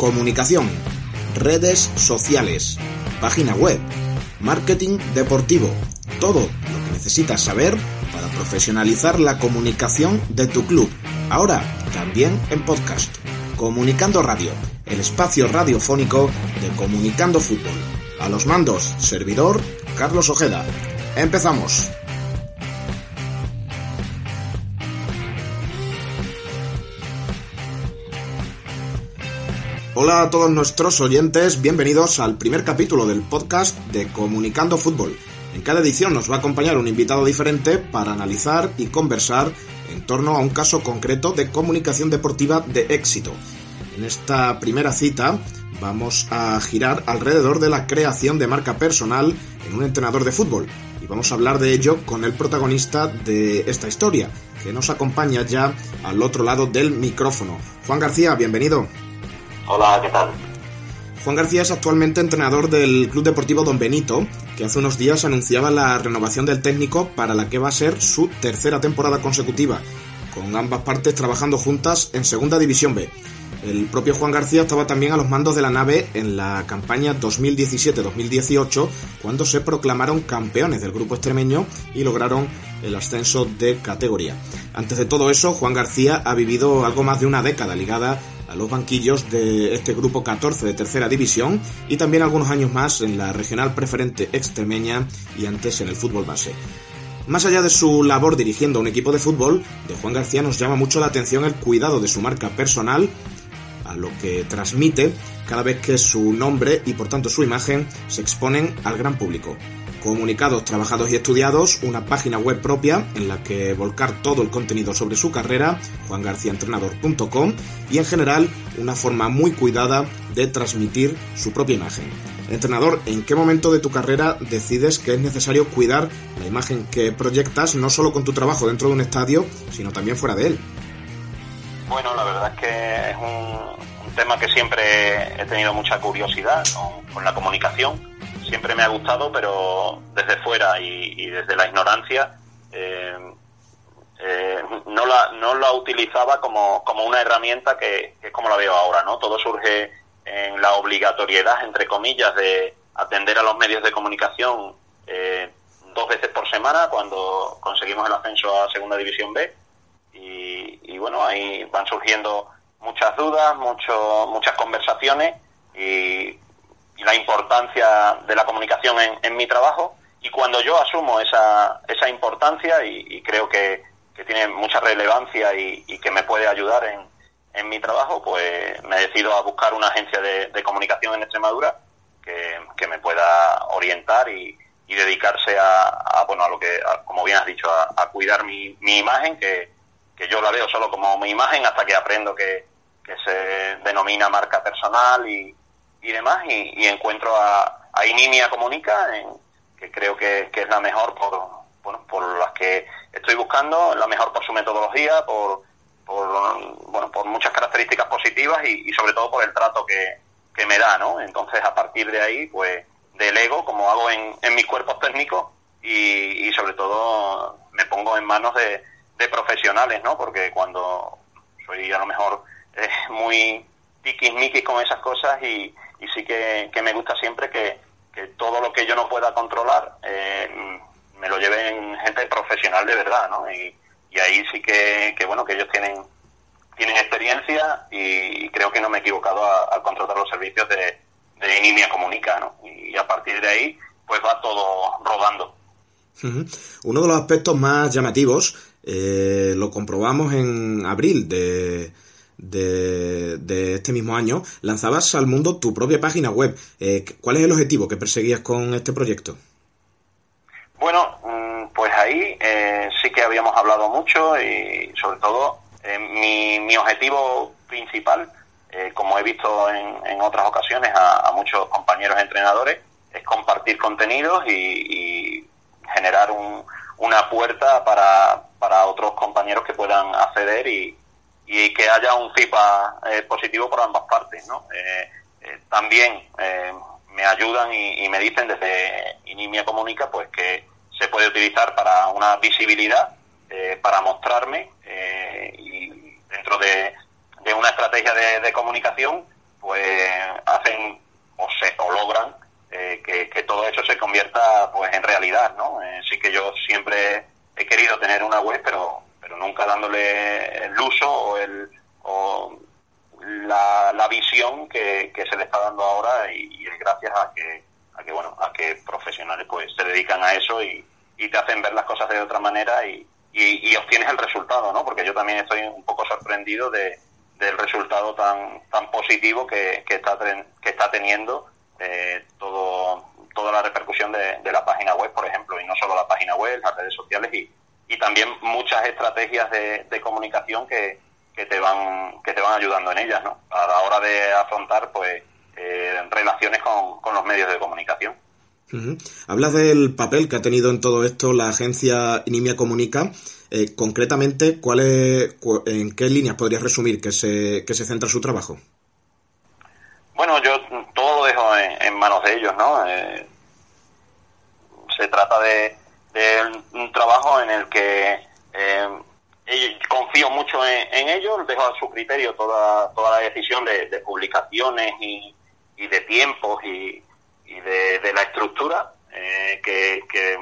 comunicación, redes sociales, página web, marketing deportivo, todo lo que necesitas saber para profesionalizar la comunicación de tu club. Ahora también en podcast. Comunicando Radio, el espacio radiofónico de Comunicando Fútbol. A los mandos, servidor Carlos Ojeda. Empezamos. Hola a todos nuestros oyentes, bienvenidos al primer capítulo del podcast de Comunicando Fútbol. En cada edición nos va a acompañar un invitado diferente para analizar y conversar en torno a un caso concreto de comunicación deportiva de éxito. En esta primera cita vamos a girar alrededor de la creación de marca personal en un entrenador de fútbol y vamos a hablar de ello con el protagonista de esta historia, que nos acompaña ya al otro lado del micrófono. Juan García, bienvenido. Hola, ¿qué tal? Juan García es actualmente entrenador del Club Deportivo Don Benito, que hace unos días anunciaba la renovación del técnico para la que va a ser su tercera temporada consecutiva, con ambas partes trabajando juntas en Segunda División B. El propio Juan García estaba también a los mandos de la nave en la campaña 2017-2018, cuando se proclamaron campeones del grupo extremeño y lograron el ascenso de categoría. Antes de todo eso, Juan García ha vivido algo más de una década ligada a los banquillos de este grupo 14 de tercera división y también algunos años más en la regional preferente extremeña y antes en el fútbol base. Más allá de su labor dirigiendo un equipo de fútbol, de Juan García nos llama mucho la atención el cuidado de su marca personal, a lo que transmite cada vez que su nombre y por tanto su imagen se exponen al gran público comunicados trabajados y estudiados, una página web propia en la que volcar todo el contenido sobre su carrera, juangarciaentrenador.com, y en general una forma muy cuidada de transmitir su propia imagen. Entrenador, ¿en qué momento de tu carrera decides que es necesario cuidar la imagen que proyectas no solo con tu trabajo dentro de un estadio, sino también fuera de él? Bueno, la verdad es que es un, tema que siempre he tenido mucha curiosidad con la comunicación siempre me ha gustado, pero desde fuera y, desde la ignorancia eh, eh, no, la, no la utilizaba como, como una herramienta que, es como la veo ahora, ¿no? Todo surge en la obligatoriedad, entre comillas, de atender a los medios de comunicación eh, dos veces por semana cuando conseguimos el ascenso a Segunda División B. Y, y bueno, ahí van surgiendo muchas dudas, mucho, muchas conversaciones y la importancia de la comunicación en, mi trabajo. Y cuando yo asumo esa, esa importancia y, creo que, tiene mucha relevancia y, que me puede ayudar en, en, mi trabajo, pues me decido a buscar una agencia de, comunicación en Extremadura que, que me pueda orientar y, dedicarse a, bueno a lo que como bien has dicho a, cuidar mi, mi imagen que, que yo la veo solo como mi imagen hasta que aprendo que, que se denomina marca personal y, y demás, y, encuentro a, a Inimia Comunica, en, que creo que, es la mejor por, bueno, por las que estoy buscando, la mejor por su metodología, por, por, bueno, por muchas características positivas y, sobre todo por el trato que, que me da, ¿no? Entonces, a partir de ahí, pues, delego, como hago en, en mis cuerpos técnicos, y, y sobre todo me pongo en manos de, de profesionales, ¿no? Porque cuando soy a lo mejor eh, muy tiquismiquis con esas cosas y, y sí que, me gusta siempre que, todo lo que yo no pueda controlar eh, me lo lleven gente profesional de verdad, ¿no? Y, ahí sí que, bueno, que ellos tienen tienen experiencia y creo que no me he equivocado al contratar los servicios de, de Inimia Comunica, ¿no? Y a partir de ahí, pues va todo rodando. Uno de los aspectos más llamativos eh, lo comprobamos en abril de, de, este mismo año, lanzabas al mundo tu propia página web. Eh, ¿Cuál es el objetivo que perseguías con este proyecto? Bueno, mm, pues ahí eh, sí que habíamos hablado mucho y sobre todo eh, mi, objetivo principal, como he visto en, otras ocasiones a, muchos compañeros entrenadores, es compartir contenidos y, generar una puerta para, para otros compañeros que puedan acceder y, y que haya un feedback eh, positivo por ambas partes. ¿no? Eh, eh, también me ayudan y, me dicen desde Inimia Comunica pues que se puede utilizar para una visibilidad, para mostrarme y dentro de, una estrategia de, comunicación pues hacen o, se, o logran eh, que, todo eso se convierta pues en realidad, ¿no? Eh, sí que yo siempre he querido tener una web, pero nunca dándole el uso o el o la, la visión que, se le está dando ahora y, es gracias a que a que bueno a que profesionales pues se dedican a eso y, y te hacen ver las cosas de otra manera y, y, obtienes el resultado, ¿no? Porque yo también estoy un poco sorprendido de, del resultado tan tan positivo que, que está que está teniendo eh, todo toda la repercusión de, la página web, por ejemplo, y no solo la página web, las redes sociales y también muchas estrategias de, de comunicación que, que te van que te van ayudando en ellas, ¿no? A la hora de afrontar, pues, eh, relaciones con, con los medios de comunicación. Hablas del papel que ha tenido en todo esto la agencia Inimia Comunica. Eh, concretamente, ¿cuál ¿en qué líneas podrías resumir que se, que se centra su trabajo? Bueno, yo todo lo dejo en, manos de ellos, ¿no? Eh, se trata de, un trabajo en el que eh, confío mucho en, ellos, dejo a su criterio toda, toda la decisión de, publicaciones y, y de tiempos y, y de, la estructura eh, que, que,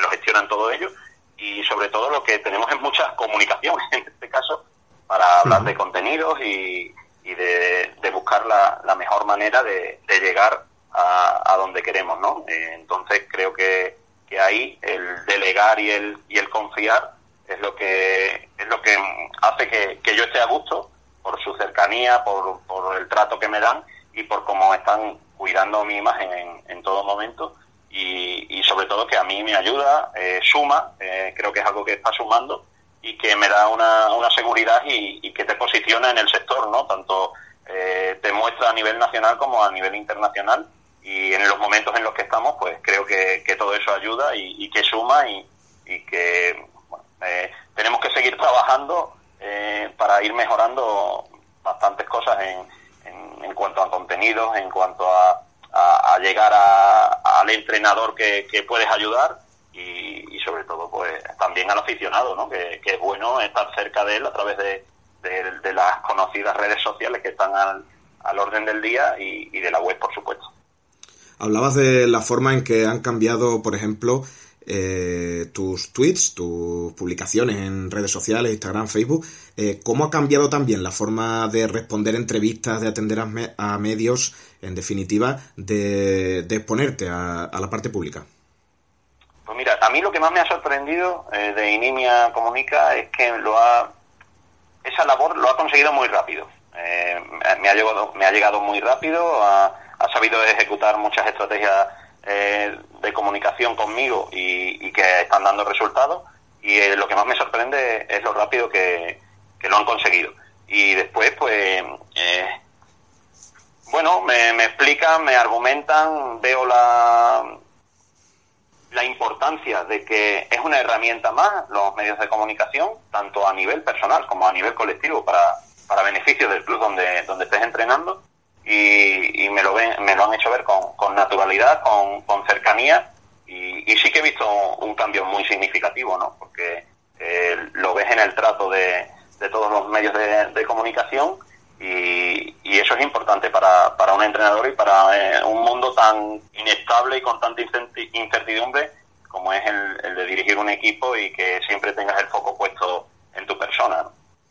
lo gestionan todo ello y sobre todo lo que tenemos es mucha comunicación en este caso para hablar de contenidos y, y de, buscar la, la, mejor manera de, llegar a, a, donde queremos, ¿no? Eh, entonces creo que, que ahí el delegar y el, y el confiar es lo que es lo que hace que, que yo esté a gusto por su cercanía, por, por el trato que me dan y por cómo están cuidando mi imagen en, todo momento y, sobre todo que a mí me ayuda, eh, suma, eh, creo que es algo que está sumando y que me da una, una seguridad y, que te posiciona en el sector, ¿no? Tanto eh, te muestra a nivel nacional como a nivel internacional y en los momentos en los que estamos, pues creo que, todo eso ayuda y, que suma y, que tenemos que seguir trabajando para ir mejorando bastantes cosas en, en, cuanto a contenidos, en cuanto a, a, llegar al entrenador que, puedes ayudar y, sobre todo pues también al aficionado, ¿no? que, es bueno estar cerca de él a través de, de, las conocidas redes sociales que están al, al orden del día y, y de la web, por supuesto. Hablabas de la forma en que han cambiado, por ejemplo, eh, tus tweets, tus publicaciones en redes sociales, Instagram, Facebook, eh, ¿cómo ha cambiado también la forma de responder entrevistas, de atender a, medios, en definitiva, de, exponerte a, la parte pública? Pues mira, a mí lo que más me ha sorprendido eh, de Inimia Comunica es que lo ha, esa labor lo ha conseguido muy rápido. me, ha llegado, me ha llegado muy rápido, ha sabido ejecutar muchas estrategias eh, de comunicación conmigo y, que están dando resultados y eh, lo que más me sorprende es lo rápido que, lo han conseguido. Y después, pues, eh, bueno, me, me, explican, me argumentan, veo la, la importancia de que es una herramienta más los medios de comunicación, tanto a nivel personal como a nivel colectivo, para, para beneficio del club donde, donde estés entrenando y, me, lo ven, me lo han hecho ver con, con naturalidad, con, cercanía y, sí que he visto un cambio muy significativo, ¿no? Porque eh, lo ves en el trato de, todos los medios de, comunicación y, y, eso es importante para, para un entrenador y para eh, un mundo tan inestable y con tanta incertidumbre como es el, de dirigir un equipo y que siempre tengas el foco puesto en tu persona.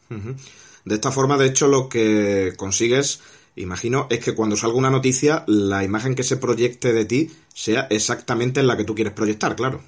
De esta forma, de hecho, lo que consigues imagino, es que cuando salga una noticia, la imagen que se proyecte de ti sea exactamente la que tú quieres proyectar, claro.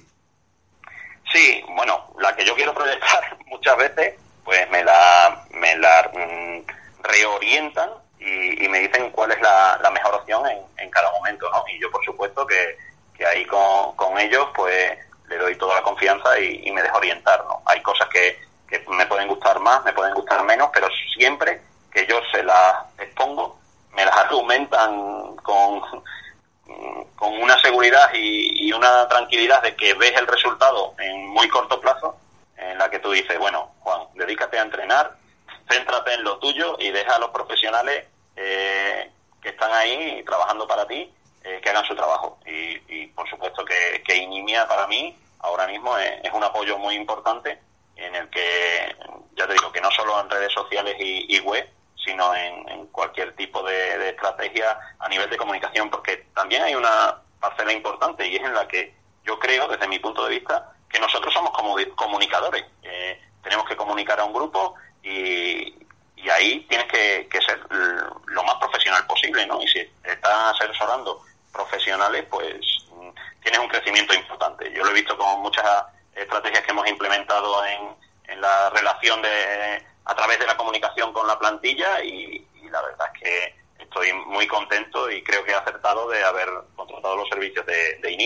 Sí, bueno, la que yo quiero proyectar muchas veces, pues me la, me la mm, reorientan y, me dicen cuál es la, mejor opción en, en, cada momento, ¿no? Y yo, por supuesto, que, que ahí con, con ellos, pues le doy toda la confianza y, me dejo orientar, ¿no? Hay cosas que, que me pueden gustar más, me pueden gustar menos, pero siempre que yo se las expongo, me las argumentan con, con una seguridad y, una tranquilidad de que ves el resultado en muy corto plazo, en la que tú dices, bueno, Juan, dedícate a entrenar, céntrate en lo tuyo y deja a los profesionales eh, que están ahí trabajando para ti eh, que hagan su trabajo. Y, por supuesto que, que, Inimia para mí ahora mismo es, un apoyo muy importante en el que, ya te digo, que no solo en redes sociales y web, sino en, cualquier tipo de, estrategia a nivel de comunicación, porque también hay una parcela importante y es en la que yo creo, desde mi punto de vista, que nosotros somos como comunicadores. Eh, tenemos que comunicar a un grupo y, ahí tienes que, ser lo más profesional posible, ¿no? Y si estás asesorando profesionales, pues mm, tienes un crecimiento importante. Yo lo he visto con muchas estrategias que hemos implementado en, en la relación de a través de la comunicación con la plantilla y, la verdad es que estoy muy contento y creo que he acertado de haber contratado los servicios de, de.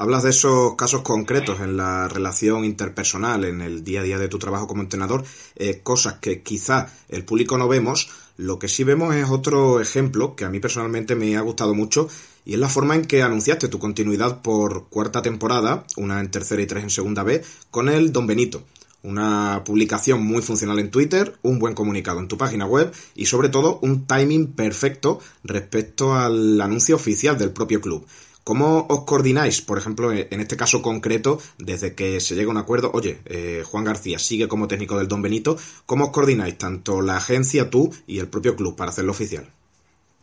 Hablas de esos casos concretos en la relación interpersonal, en el día a día de tu trabajo como entrenador, eh, cosas que quizá el público no vemos. Lo que sí vemos es otro ejemplo que a mí personalmente me ha gustado mucho y es la forma en que anunciaste tu continuidad por cuarta temporada, una en tercera y tres en segunda B, con el Don Benito. Una publicación muy funcional en Twitter, un buen comunicado en tu página web y sobre todo un timing perfecto respecto al anuncio oficial del propio club. ¿Cómo os coordináis, por ejemplo, en este caso concreto, desde que se llega a un acuerdo, oye, eh, Juan García sigue como técnico del Don Benito, ¿cómo os coordináis tanto la agencia, tú y el propio club para hacerlo oficial?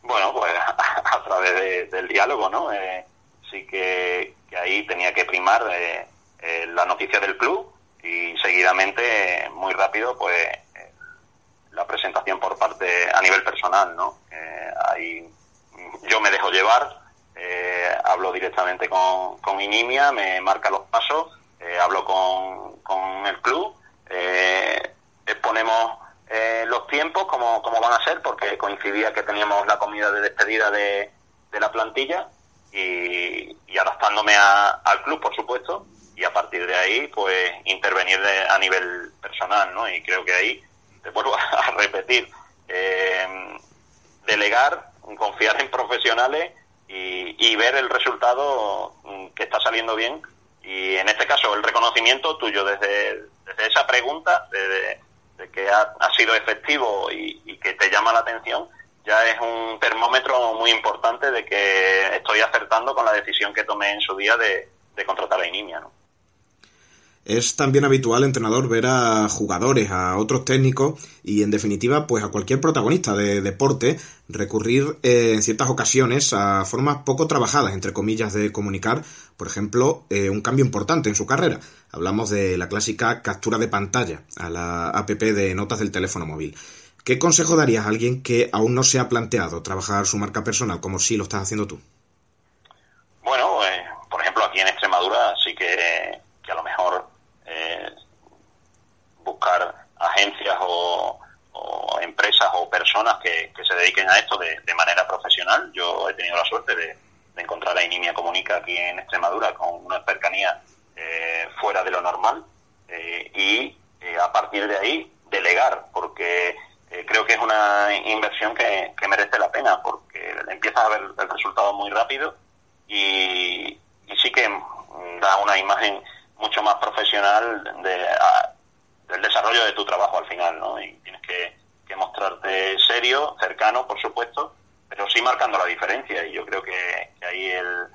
Bueno, pues a, través del diálogo, ¿no? Eh, sí que, ahí tenía que primar eh, la noticia del club, y seguidamente, muy rápido, pues eh, la presentación por parte a nivel personal, ¿no? Eh, ahí yo me dejo llevar, eh, hablo directamente con, con Inimia, me marca los pasos, hablo con, con el club, exponemos los tiempos, como, como van a ser, porque coincidía que teníamos la comida de despedida de, de la plantilla y, y adaptándome al club, por supuesto, y a partir de ahí, pues intervenir a nivel personal, ¿no? Y creo que ahí, te vuelvo a repetir, eh, delegar, confiar en profesionales y, ver el resultado mm, que está saliendo bien. Y en este caso, el reconocimiento tuyo desde, desde esa pregunta, de, que ha, sido efectivo y, que te llama la atención, ya es un termómetro muy importante de que estoy acertando con la decisión que tomé en su día de, de contratar a Inimia, ¿no? Es también habitual, entrenador, ver a jugadores, a otros técnicos y, en definitiva, pues a cualquier protagonista de deporte recurrir eh, en ciertas ocasiones a formas poco trabajadas, entre comillas, de comunicar, por ejemplo, eh, un cambio importante en su carrera. Hablamos de la clásica captura de pantalla a la app de notas del teléfono móvil. ¿Qué consejo darías a alguien que aún no se ha planteado trabajar su marca personal como si lo estás haciendo tú? Bueno, eh, por ejemplo, aquí en Extremadura sí que, que a lo mejor eh, buscar agencias o, empresas o personas que, se dediquen a esto de, manera profesional. Yo he tenido la suerte de, encontrar a Inimia Comunica aquí en Extremadura con una cercanía eh, fuera de lo normal eh, y a partir de ahí delegar, porque creo que es una inversión que, merece la pena, porque empiezas a ver el resultado muy rápido y, y sí que da una imagen mucho más profesional de, del desarrollo de tu trabajo al final, ¿no? Y tienes que, mostrarte serio, cercano, por supuesto, pero sí marcando la diferencia. Y yo creo que, ahí el,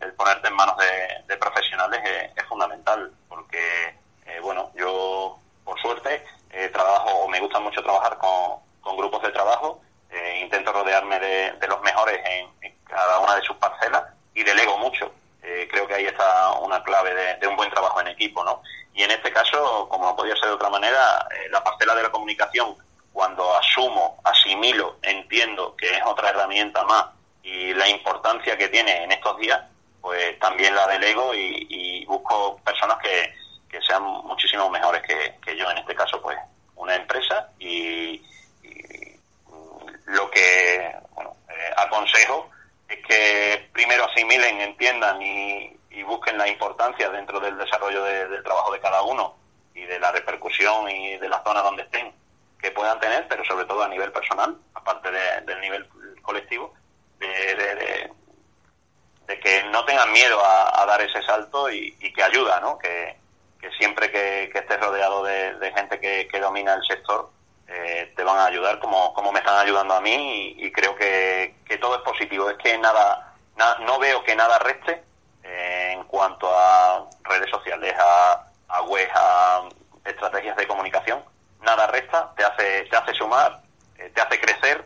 el, ponerte en manos de, profesionales es, fundamental, porque, eh, bueno, yo, por suerte, eh, trabajo, me gusta mucho trabajar con, con grupos de trabajo, eh, intento rodearme de, de los mejores en, en cada una de sus parcelas y delego mucho eh, creo que ahí está una clave de, un buen trabajo en equipo, ¿no? Y en este caso, como no podía ser de otra manera, eh, la parcela de la comunicación, cuando asumo, asimilo, entiendo que es otra herramienta más y la importancia que tiene en estos días, pues también la delego y, busco personas que, sean muchísimo mejores que, yo, en este caso, pues una empresa y, lo que bueno, eh, aconsejo es que primero asimilen, entiendan y, busquen la importancia dentro del desarrollo del trabajo de cada uno y de la repercusión y de la zona donde estén que puedan tener, pero sobre todo a nivel personal, aparte del nivel colectivo, de, que no tengan miedo a, dar ese salto y, que ayuda, ¿no? Que, siempre que, estés rodeado de, gente que, domina el sector, eh, te van a ayudar como, como me están ayudando a mí y, creo que, todo es positivo. Es que nada, no veo que nada reste cuanto a redes sociales, a, web, a estrategias de comunicación. nada resta, te hace, te hace sumar, eh, te hace crecer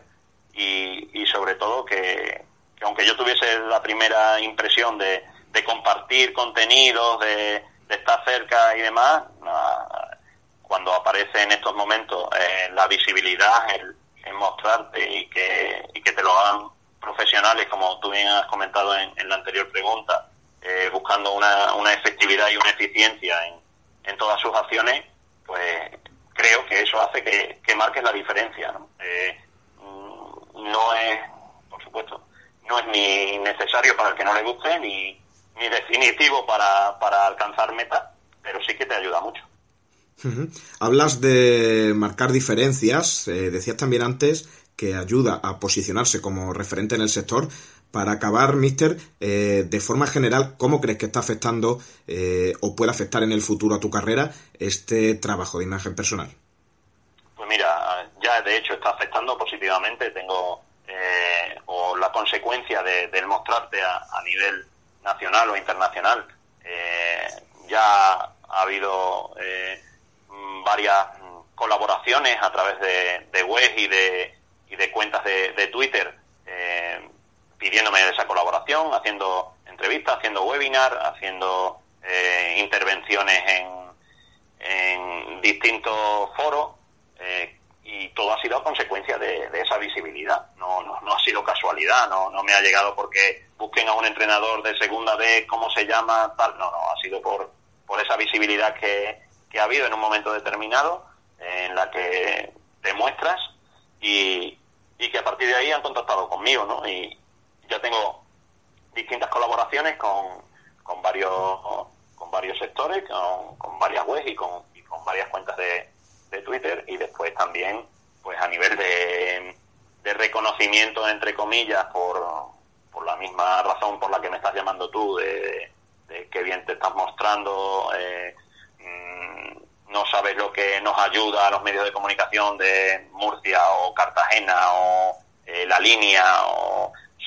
y, sobre todo que, aunque yo tuviese la primera impresión de, compartir contenidos, de, estar cerca y demás, cuando aparece en estos momentos eh, la visibilidad, el, mostrarte y que, y que te lo hagan profesionales, como tú bien has comentado en, la anterior pregunta, eh, buscando una, una, efectividad y una eficiencia en, en, todas sus acciones, pues creo que eso hace que, que marques la diferencia. ¿no? Eh, mm, no es, por supuesto, no es ni necesario para el que no le guste, ni, ni definitivo para, para alcanzar metas, pero sí que te ayuda mucho. Hablas de marcar diferencias, eh, decías también antes que ayuda a posicionarse como referente en el sector. Para acabar, Mister, eh, de forma general, ¿cómo crees que está afectando eh, o puede afectar en el futuro a tu carrera este trabajo de imagen personal? Pues mira, ya de hecho está afectando positivamente. Tengo o la consecuencia de, del mostrarte a, nivel nacional o internacional. ya ha habido varias colaboraciones a través de, de web y de, y de cuentas de, Twitter eh, pidiéndome esa colaboración, haciendo entrevistas, haciendo webinar, haciendo eh, intervenciones en, en, distintos foros eh, y todo ha sido consecuencia de, esa visibilidad. No, no, no, ha sido casualidad, no, no me ha llegado porque busquen a un entrenador de segunda vez, cómo se llama, tal. No, no, ha sido por, por esa visibilidad que, que ha habido en un momento determinado en la que te muestras y, que a partir de ahí han contactado conmigo, ¿no? Y ya tengo distintas colaboraciones con, con varios con varios sectores, con, varias webs y con, con varias cuentas de, de Twitter y después también pues a nivel de, de reconocimiento entre comillas por, por la misma razón por la que me estás llamando tú de, qué bien te estás mostrando eh, no sabes lo que nos ayuda a los medios de comunicación de Murcia o Cartagena o eh, La Línea o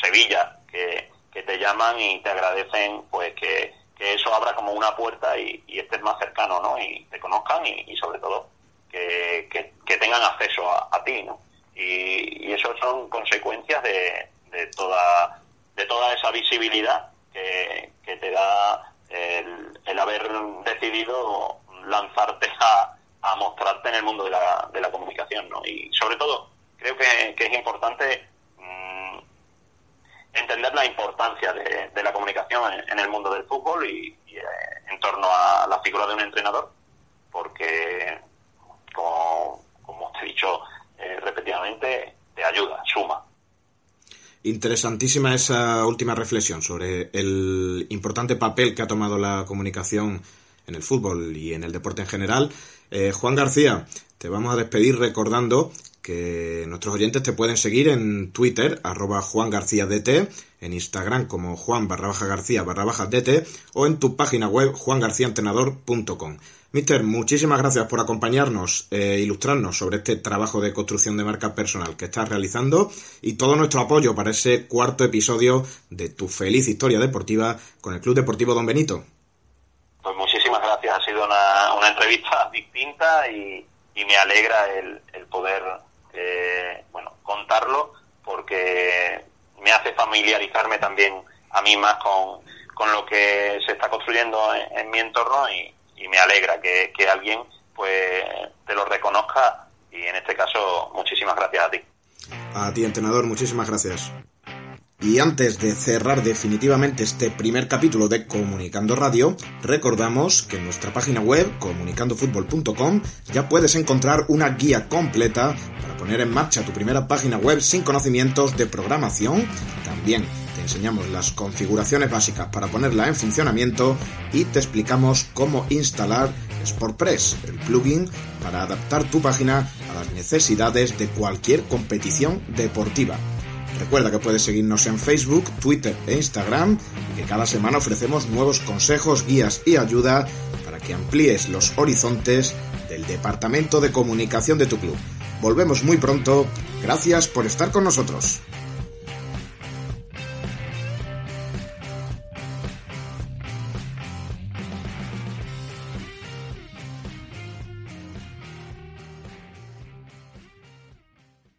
Sevilla, que, te llaman y te agradecen pues que, eso abra como una puerta y, estés más cercano, ¿no? Y te conozcan y, sobre todo que, tengan acceso a, ti, ¿no? Y, eso son consecuencias de, toda, de toda esa visibilidad que, te da el, haber decidido lanzarte a, mostrarte en el mundo de la, de la comunicación, ¿no? Y sobre todo, creo que, es importante entender la importancia de, la comunicación en, el mundo del fútbol y, eh, en torno a la figura de un entrenador, porque, como, como te he dicho eh, repetidamente, te ayuda, suma. Interesantísima esa última reflexión sobre el importante papel que ha tomado la comunicación en el fútbol y en el deporte en general. Eh, Juan García, te vamos a despedir recordando que nuestros oyentes te pueden seguir en Twitter, arroba Juan García DT, en Instagram como Juan barra baja García barra baja DT o en tu página web juangarciaentrenador.com. Mister, muchísimas gracias por acompañarnos e ilustrarnos sobre este trabajo de construcción de marca personal que estás realizando y todo nuestro apoyo para ese cuarto episodio de tu feliz historia deportiva con el Club Deportivo Don Benito. Pues muchísimas gracias, ha sido una, una entrevista distinta y, me alegra el, poder eh, bueno contarlo porque me hace familiarizarme también a mí más con, lo que se está construyendo en, mi entorno y, me alegra que, que alguien pues te lo reconozca y en este caso muchísimas gracias a ti. A ti, entrenador, muchísimas gracias. Y antes de cerrar definitivamente este primer capítulo de Comunicando Radio, recordamos que en nuestra página web, comunicandofutbol.com, ya puedes encontrar una guía completa para poner en marcha tu primera página web sin conocimientos de programación. También te enseñamos las configuraciones básicas para ponerla en funcionamiento y te explicamos cómo instalar SportPress, el plugin para adaptar tu página a las necesidades de cualquier competición deportiva. Recuerda que puedes seguirnos en Facebook, Twitter e Instagram y que cada semana ofrecemos nuevos consejos, guías y ayuda para que amplíes los horizontes del departamento de comunicación de tu club. Volvemos muy pronto. Gracias por estar con nosotros.